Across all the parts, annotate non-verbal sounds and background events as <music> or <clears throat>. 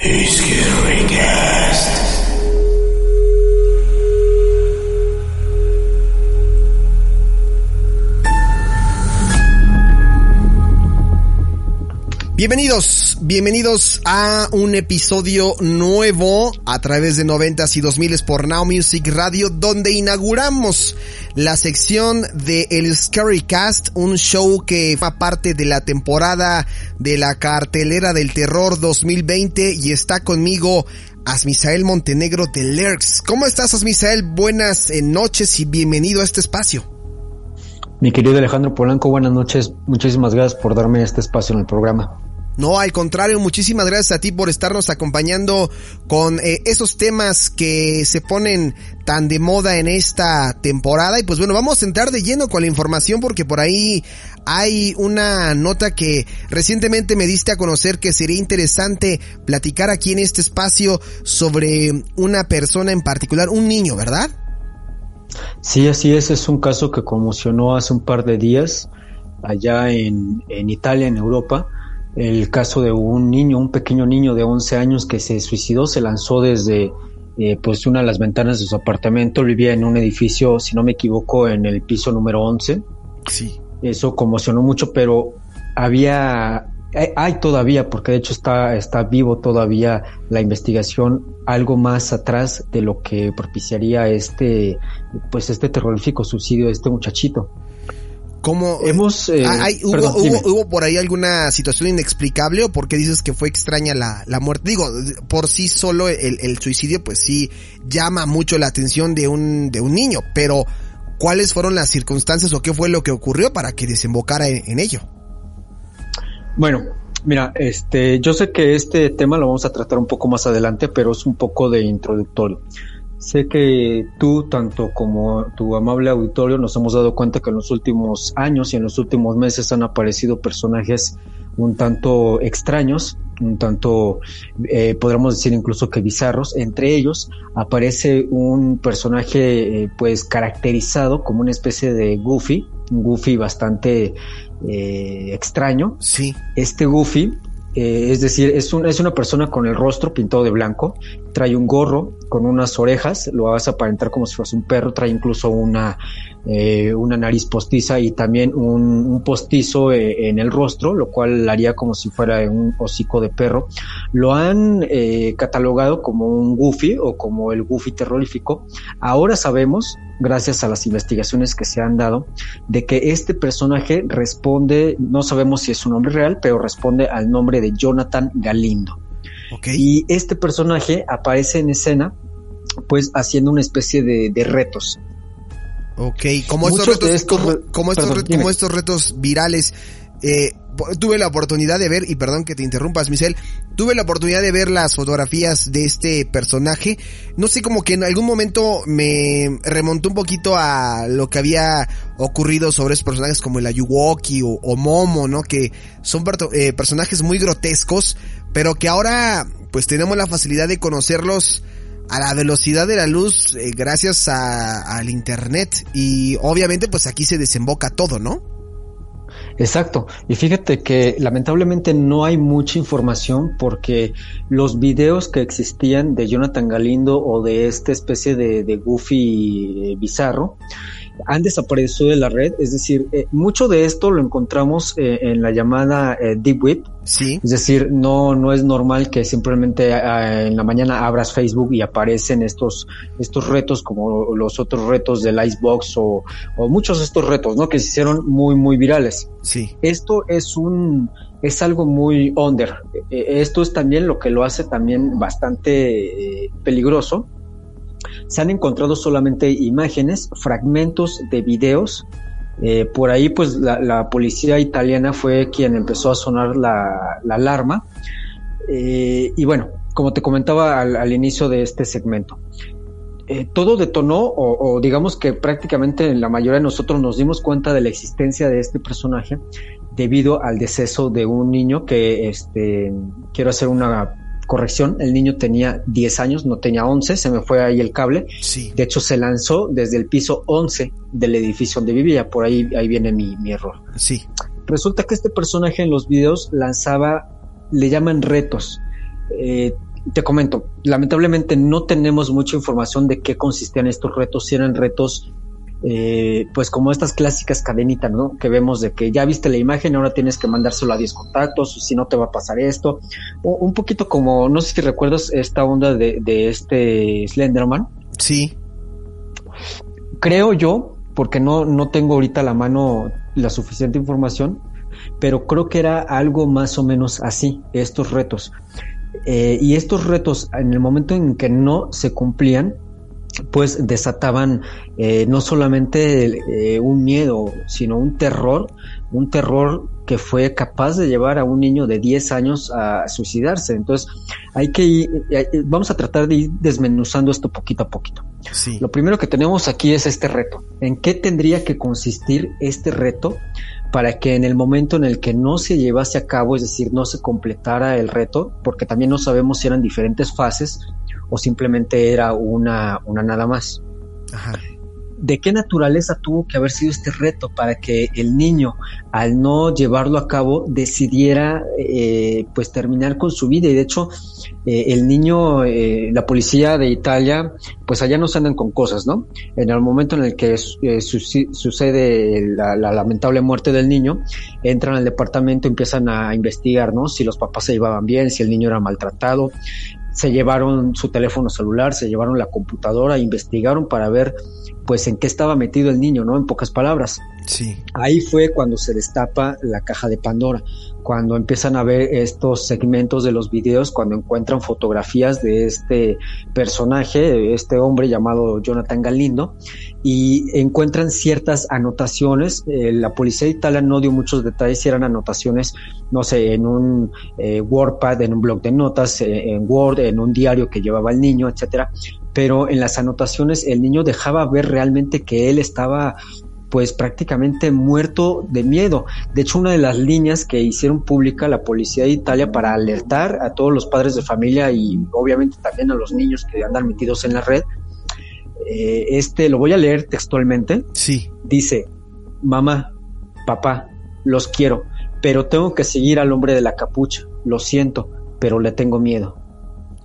He's getting cast. Bienvenidos, bienvenidos a un episodio nuevo a través de 90s y 2000 por Now Music Radio, donde inauguramos la sección de El Scary Cast, un show que fue parte de la temporada de la cartelera del terror 2020 y está conmigo Asmisael Montenegro de Lerx. ¿Cómo estás Asmisael? Buenas eh, noches y bienvenido a este espacio. Mi querido Alejandro Polanco, buenas noches. Muchísimas gracias por darme este espacio en el programa. No, al contrario, muchísimas gracias a ti por estarnos acompañando con eh, esos temas que se ponen tan de moda en esta temporada. Y pues bueno, vamos a entrar de lleno con la información porque por ahí hay una nota que recientemente me diste a conocer que sería interesante platicar aquí en este espacio sobre una persona en particular, un niño, ¿verdad? Sí, así es. Es un caso que conmocionó hace un par de días allá en, en Italia, en Europa el caso de un niño, un pequeño niño de 11 años que se suicidó, se lanzó desde eh, pues una de las ventanas de su apartamento, vivía en un edificio, si no me equivoco, en el piso número 11. Sí. Eso conmocionó mucho, pero había hay todavía, porque de hecho está, está vivo todavía la investigación, algo más atrás de lo que propiciaría este, pues este terrorífico suicidio de este muchachito. ¿Cómo hemos eh, hay, hubo, hubo, hubo, por ahí alguna situación inexplicable o por qué dices que fue extraña la, la muerte? Digo, por sí solo el, el, suicidio pues sí llama mucho la atención de un, de un niño, pero ¿cuáles fueron las circunstancias o qué fue lo que ocurrió para que desembocara en, en ello? Bueno, mira, este, yo sé que este tema lo vamos a tratar un poco más adelante, pero es un poco de introductorio. Sé que tú, tanto como tu amable auditorio, nos hemos dado cuenta que en los últimos años y en los últimos meses han aparecido personajes un tanto extraños, un tanto, eh, podríamos decir incluso que bizarros. Entre ellos aparece un personaje eh, pues caracterizado como una especie de Goofy, un Goofy bastante eh, extraño. Sí. Este Goofy eh, es decir, es, un, es una persona con el rostro pintado de blanco, trae un gorro con unas orejas, lo vas a aparentar como si fuese un perro, trae incluso una, eh, una nariz postiza y también un, postizo eh, en el rostro, lo cual haría como si fuera un hocico de perro. Lo han catalogado como un goofy o como el goofy terrorífico. Ahora sabemos gracias a las investigaciones que se han dado, de que este personaje responde, no sabemos si es su nombre real, pero responde al nombre de Jonathan Galindo. Y este personaje aparece en escena, pues haciendo una especie de, retos. Ok, como estos retos, como, estos retos virales eh, tuve la oportunidad de ver, y perdón que te interrumpas, Michelle, tuve la oportunidad de ver las fotografías de este personaje. No sé, como que en algún momento me remontó un poquito a lo que había ocurrido sobre esos personajes como el Ayuwoki o, Momo, ¿no? Que son eh, personajes muy grotescos, pero que ahora pues tenemos la facilidad de conocerlos a la velocidad de la luz eh, gracias al internet y obviamente pues aquí se desemboca todo, ¿no? Exacto. Y fíjate que lamentablemente no hay mucha información porque los videos que existían de Jonathan Galindo o de esta especie de, de Goofy eh, bizarro han desaparecido de la red. Es decir, eh, mucho de esto lo encontramos eh, en la llamada eh, Deep Web. Sí. Es decir, no, no es normal que simplemente en la mañana abras Facebook y aparecen estos, estos retos como los otros retos del Icebox o, o muchos de estos retos, ¿no? Que se hicieron muy, muy virales. Sí. Esto es un, es algo muy under. Esto es también lo que lo hace también bastante peligroso se han encontrado solamente imágenes, fragmentos de videos. Eh, por ahí, pues la, policía italiana fue quien empezó a sonar la, alarma. Eh, y bueno, como te comentaba al, inicio de este segmento, eh, todo detonó o, digamos que prácticamente la mayoría de nosotros nos dimos cuenta de la existencia de este personaje debido al deceso de un niño que, este, quiero hacer una corrección, el niño tenía 10 años, no tenía 11, se me fue ahí el cable. Sí. De hecho, se lanzó desde el piso 11 del edificio donde vivía, por ahí, ahí viene mi, mi error. Sí. Resulta que este personaje en los videos lanzaba, le llaman retos. Eh, te comento, lamentablemente no tenemos mucha información de qué consistían estos retos, si eran retos eh, pues como estas clásicas cadenitas, ¿no? Que vemos de que ya viste la imagen, ahora tienes que mandárselo a 10 contactos, si no te va a pasar esto. un poquito como, no sé si recuerdas esta onda de, de este Slenderman. Sí. Creo yo, porque no, no tengo ahorita a la mano la suficiente información, pero creo que era algo más o menos así, estos retos. Eh, y estos retos, en el momento en que no se cumplían, pues desataban eh, no solamente eh, un miedo, sino un terror, un terror que fue capaz de llevar a un niño de 10 años a suicidarse. Entonces, hay que ir, eh, vamos a tratar de ir desmenuzando esto poquito a poquito. Lo primero que tenemos aquí es este reto. ¿En qué tendría que consistir este reto para que en el momento en el que no se llevase a cabo, es decir, no se completara el reto, porque también no sabemos si eran diferentes fases, o simplemente era una, una nada más. Ajá de qué naturaleza tuvo que haber sido este reto para que el niño, al no llevarlo a cabo, decidiera eh, pues terminar con su vida. Y de hecho, eh, el niño, eh, la policía de Italia, pues allá no se andan con cosas, ¿no? En el momento en el que sucede la, la, lamentable muerte del niño, entran al departamento, empiezan a investigar, ¿no? Si los papás se llevaban bien, si el niño era maltratado, se llevaron su teléfono celular, se llevaron la computadora, investigaron para ver pues en qué estaba metido el niño, ¿no? En pocas palabras. Sí. Ahí fue cuando se destapa la caja de Pandora, cuando empiezan a ver estos segmentos de los videos, cuando encuentran fotografías de este personaje, este hombre llamado Jonathan Galindo, y encuentran ciertas anotaciones. Eh, la policía italiana no dio muchos detalles, si eran anotaciones, no sé, en un eh, WordPad, en un blog de notas, eh, en Word, en un diario que llevaba el niño, etcétera. Pero en las anotaciones el niño dejaba ver realmente que él estaba pues prácticamente muerto de miedo. De hecho, una de las líneas que hicieron pública la policía de Italia para alertar a todos los padres de familia y obviamente también a los niños que andan metidos en la red, eh, este lo voy a leer textualmente. Sí. Dice, mamá, papá, los quiero, pero tengo que seguir al hombre de la capucha. Lo siento, pero le tengo miedo.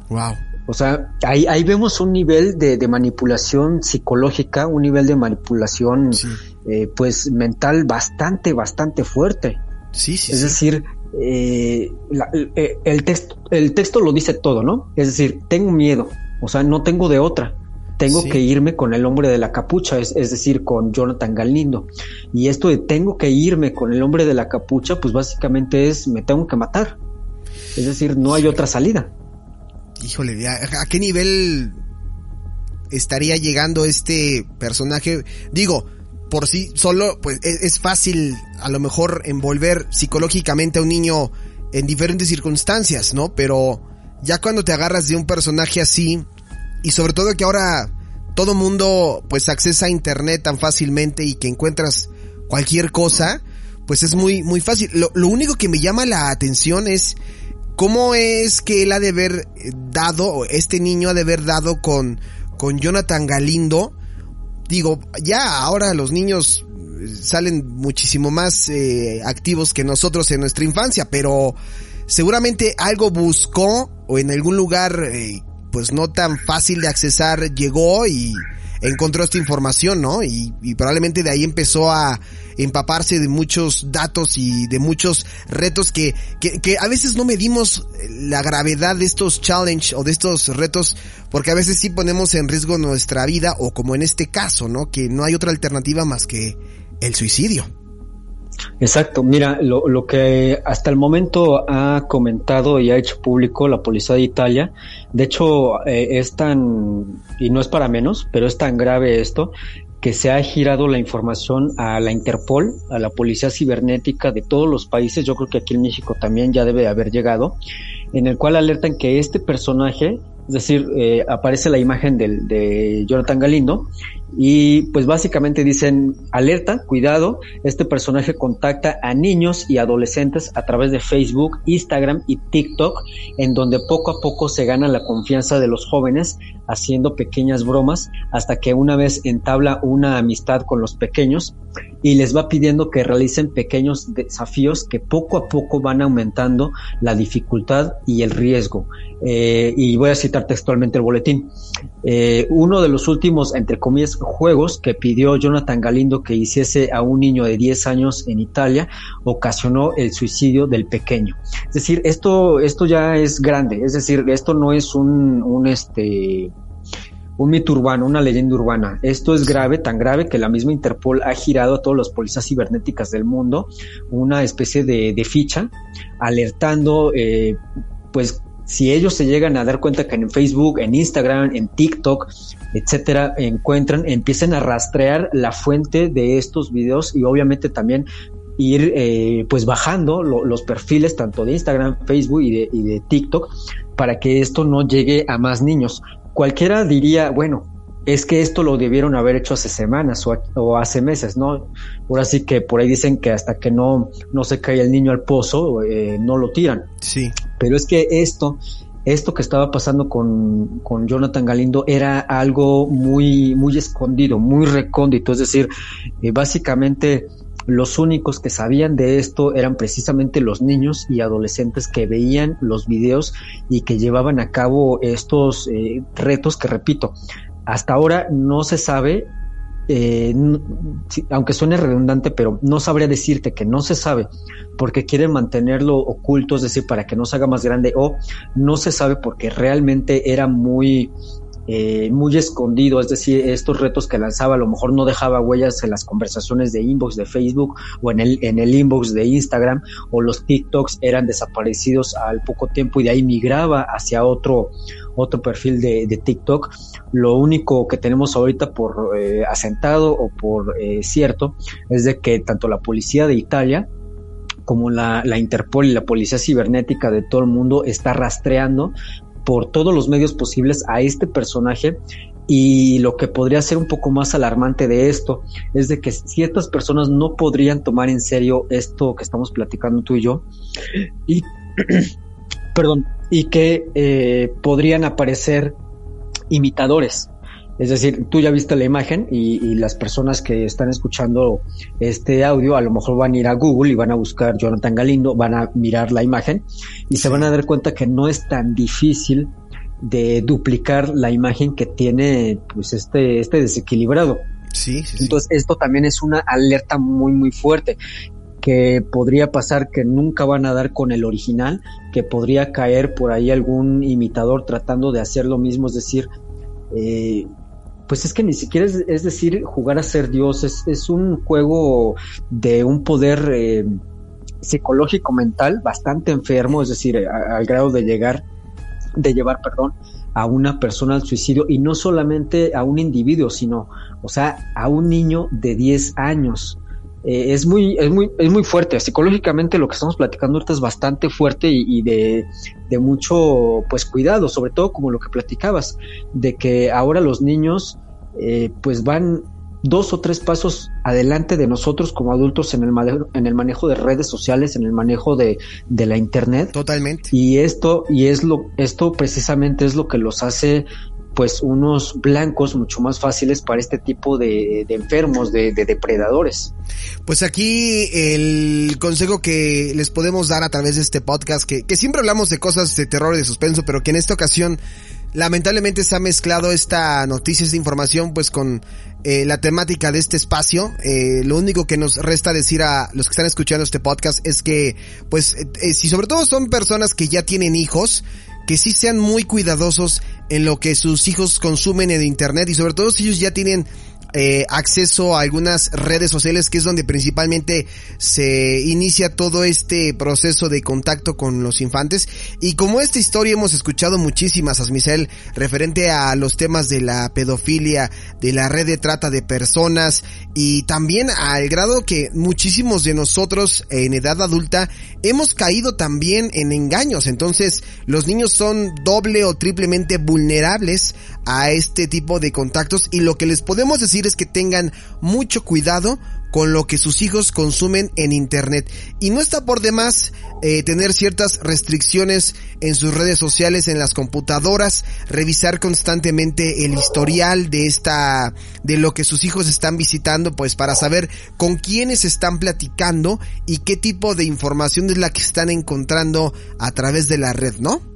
Wow. O sea, ahí, ahí vemos un nivel de, de manipulación psicológica, un nivel de manipulación eh, pues mental bastante, bastante fuerte. Sí, sí. Es decir, eh, eh, el, texto, el texto lo dice todo, ¿no? Es decir, tengo miedo, o sea, no tengo de otra. Tengo que irme con el hombre de la capucha, es, es, decir, con Jonathan Galindo. Y esto de tengo que irme con el hombre de la capucha, pues básicamente es me tengo que matar. Es decir, no hay otra salida híjole, ¿a, qué nivel estaría llegando este personaje? Digo, por sí solo, pues es, es, fácil a lo mejor envolver psicológicamente a un niño en diferentes circunstancias, ¿no? Pero ya cuando te agarras de un personaje así, y sobre todo que ahora todo mundo pues accesa a internet tan fácilmente y que encuentras cualquier cosa, pues es muy, muy fácil. Lo, lo único que me llama la atención es ¿Cómo es que él ha de haber dado, este niño ha de haber dado con, con Jonathan Galindo? Digo, ya ahora los niños salen muchísimo más eh, activos que nosotros en nuestra infancia, pero seguramente algo buscó o en algún lugar eh, pues no tan fácil de accesar llegó y encontró esta información, ¿no? Y, y probablemente de ahí empezó a empaparse de muchos datos y de muchos retos que, que, que a veces no medimos la gravedad de estos challenge o de estos retos porque a veces sí ponemos en riesgo nuestra vida o como en este caso, ¿no? Que no hay otra alternativa más que el suicidio. Exacto, mira, lo, que hasta el momento ha comentado y ha hecho público la Policía de Italia, de hecho eh, es tan, y no es para menos, pero es tan grave esto, que se ha girado la información a la Interpol, a la Policía Cibernética de todos los países, yo creo que aquí en México también ya debe haber llegado, en el cual alertan que este personaje es decir, eh, aparece la imagen de Jonathan Galindo y pues básicamente dicen, alerta, cuidado, este personaje contacta a niños y adolescentes a través de Facebook, Instagram y TikTok, en donde poco a poco se gana la confianza de los jóvenes haciendo pequeñas bromas hasta que una vez entabla una amistad con los pequeños y les va pidiendo que realicen pequeños desafíos que poco a poco van aumentando la dificultad y el riesgo. Eh, y voy a citar textualmente el boletín. Eh, uno de los últimos, entre comillas, juegos que pidió Jonathan Galindo que hiciese a un niño de 10 años en Italia ocasionó el suicidio del pequeño. Es decir, esto, esto ya es grande, es decir, esto no es un, un este, un mito urbano, una leyenda urbana. Esto es grave, tan grave que la misma Interpol ha girado a todas las policías cibernéticas del mundo una especie de, de ficha alertando, eh, pues si ellos se llegan a dar cuenta que en Facebook, en Instagram, en TikTok, etcétera, encuentran, empiecen a rastrear la fuente de estos videos y obviamente también ir eh, pues bajando los perfiles tanto de Instagram, Facebook y de, y de TikTok para que esto no llegue a más niños. Cualquiera diría, bueno, es que esto lo debieron haber hecho hace semanas o, hace meses, ¿no? Ahora sí que por ahí dicen que hasta que no, no se cae el niño al pozo, eh, no lo tiran. Sí. Pero es que esto, esto que estaba pasando con, con Jonathan Galindo era algo muy, muy escondido, muy recóndito. Es decir, eh, básicamente los únicos que sabían de esto eran precisamente los niños y adolescentes que veían los videos y que llevaban a cabo estos eh, retos que repito, hasta ahora no se sabe, eh, aunque suene redundante, pero no sabría decirte que no se sabe porque quieren mantenerlo oculto, es decir, para que no se haga más grande, o no se sabe porque realmente era muy eh, muy escondido, es decir, estos retos que lanzaba a lo mejor no dejaba huellas en las conversaciones de inbox de Facebook o en el, en el inbox de Instagram o los TikToks eran desaparecidos al poco tiempo y de ahí migraba hacia otro, otro perfil de, de TikTok. Lo único que tenemos ahorita por eh, asentado o por eh, cierto es de que tanto la policía de Italia como la, la, Interpol y la Policía Cibernética de todo el mundo está rastreando por todos los medios posibles a este personaje y lo que podría ser un poco más alarmante de esto es de que ciertas personas no podrían tomar en serio esto que estamos platicando tú y yo y <clears throat> perdón y que eh, podrían aparecer imitadores es decir, tú ya viste la imagen y, las personas que están escuchando este audio a lo mejor van a ir a Google y van a buscar Jonathan Galindo, van a mirar la imagen y se van a dar cuenta que no es tan difícil de duplicar la imagen que tiene pues este, este desequilibrado. Sí, sí, Entonces esto también es una alerta muy muy fuerte que podría pasar que nunca van a dar con el original, que podría caer por ahí algún imitador tratando de hacer lo mismo, es decir, eh, pues es que ni siquiera es, decir jugar a ser Dios, es, un juego de un poder eh, psicológico mental bastante enfermo, es decir, al grado de llegar, de llevar, perdón, a una persona al suicidio y no solamente a un individuo, sino, o sea, a un niño de 10 años. Eh, es muy, es muy, es muy fuerte. Psicológicamente lo que estamos platicando ahorita es bastante fuerte y, de, de, mucho, pues cuidado, sobre todo como lo que platicabas, de que ahora los niños, eh, pues van dos o tres pasos adelante de nosotros como adultos en el manejo, en el manejo de redes sociales, en el manejo de, de la internet. Totalmente. Y esto, y es lo, esto precisamente es lo que los hace pues unos blancos mucho más fáciles para este tipo de, enfermos, de, depredadores. Pues aquí el consejo que les podemos dar a través de este podcast, que, siempre hablamos de cosas de terror y de suspenso, pero que en esta ocasión lamentablemente se ha mezclado esta noticia, esta información, pues con eh, la temática de este espacio. Eh, lo único que nos resta decir a los que están escuchando este podcast es que, pues, eh, si sobre todo son personas que ya tienen hijos, que sí sean muy cuidadosos en lo que sus hijos consumen en internet y sobre todo si ellos ya tienen eh, acceso a algunas redes sociales que es donde principalmente se inicia todo este proceso de contacto con los infantes y como esta historia hemos escuchado muchísimas Asmicel referente a los temas de la pedofilia, de la red de trata de personas y también al grado que muchísimos de nosotros en edad adulta hemos caído también en engaños. Entonces los niños son doble o triplemente vulnerables a este tipo de contactos y lo que les podemos decir es que tengan mucho cuidado con lo que sus hijos consumen en Internet. Y no está por demás eh, tener ciertas restricciones en sus redes sociales, en las computadoras, revisar constantemente el historial de esta, de lo que sus hijos están visitando, pues para saber con quiénes están platicando y qué tipo de información es la que están encontrando a través de la red, ¿no?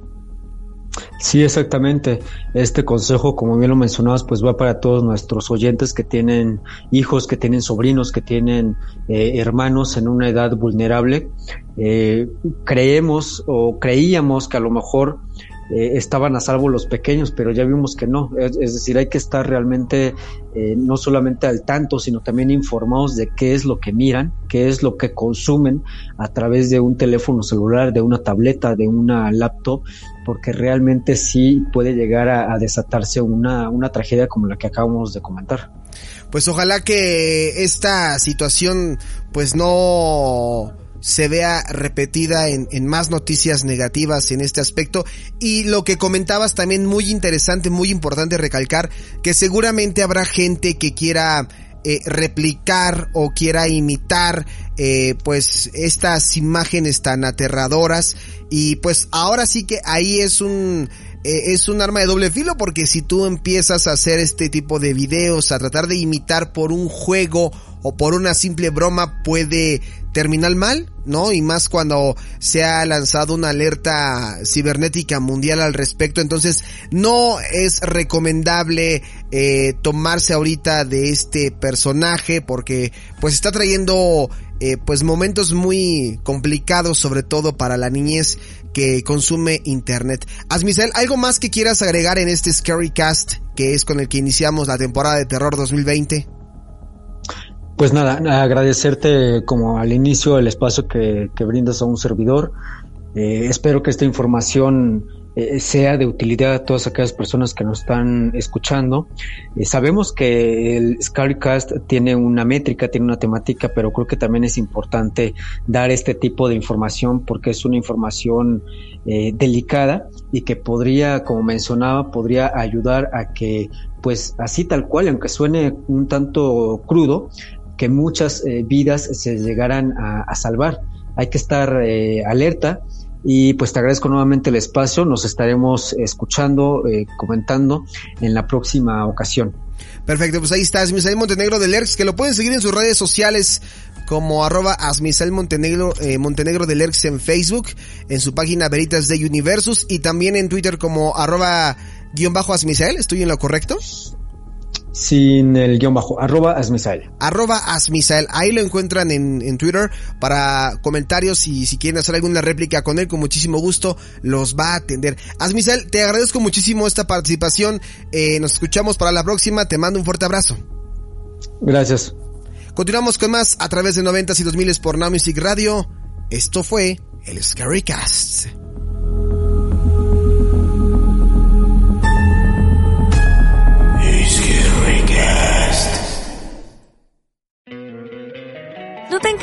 Sí, exactamente. Este consejo, como bien lo mencionabas, pues va para todos nuestros oyentes que tienen hijos, que tienen sobrinos, que tienen eh, hermanos en una edad vulnerable. Eh, creemos o creíamos que a lo mejor eh, estaban a salvo los pequeños, pero ya vimos que no. Es, decir, hay que estar realmente eh, no solamente al tanto, sino también informados de qué es lo que miran, qué es lo que consumen a través de un teléfono celular, de una tableta, de una laptop, porque realmente sí puede llegar a, a desatarse una, una tragedia como la que acabamos de comentar. Pues ojalá que esta situación pues no se vea repetida en, en, más noticias negativas en este aspecto. Y lo que comentabas también muy interesante, muy importante recalcar, que seguramente habrá gente que quiera eh, replicar o quiera imitar eh, pues estas imágenes tan aterradoras y pues ahora sí que ahí es un eh, es un arma de doble filo porque si tú empiezas a hacer este tipo de videos a tratar de imitar por un juego o por una simple broma puede terminar mal, ¿no? Y más cuando se ha lanzado una alerta cibernética mundial al respecto. Entonces, no es recomendable eh, tomarse ahorita de este personaje porque pues está trayendo eh, pues momentos muy complicados, sobre todo para la niñez que consume internet. Asmisel, ¿algo más que quieras agregar en este Scary Cast que es con el que iniciamos la temporada de terror 2020? Pues nada, agradecerte como al inicio el espacio que, brindas a un servidor. Eh, espero que esta información eh, sea de utilidad a todas aquellas personas que nos están escuchando. Eh, sabemos que el Scarycast tiene una métrica, tiene una temática, pero creo que también es importante dar este tipo de información porque es una información delicada y que podría, como mencionaba, podría ayudar a que pues así tal cual, aunque suene un tanto crudo, que muchas eh, vidas se llegaran a, salvar. Hay que estar eh, alerta y pues te agradezco nuevamente el espacio. Nos estaremos escuchando, eh, comentando en la próxima ocasión. Perfecto, pues ahí está Asmisael Montenegro del ERX, que lo pueden seguir en sus redes sociales como arroba Asmisael Montenegro, Montenegro del ERX en Facebook, en su página Veritas de Universus y también en Twitter como arroba guion bajo Asmisael. ¿Estoy en lo correcto? Sin el guion bajo, arroba Asmisael. Arroba Asmisael, ahí lo encuentran en, en, Twitter para comentarios y si quieren hacer alguna réplica con él, con muchísimo gusto los va a atender. Asmisael, te agradezco muchísimo esta participación, eh, nos escuchamos para la próxima, te mando un fuerte abrazo. Gracias. Continuamos con más a través de 90 y 2000 por Now Music Radio. Esto fue el Scary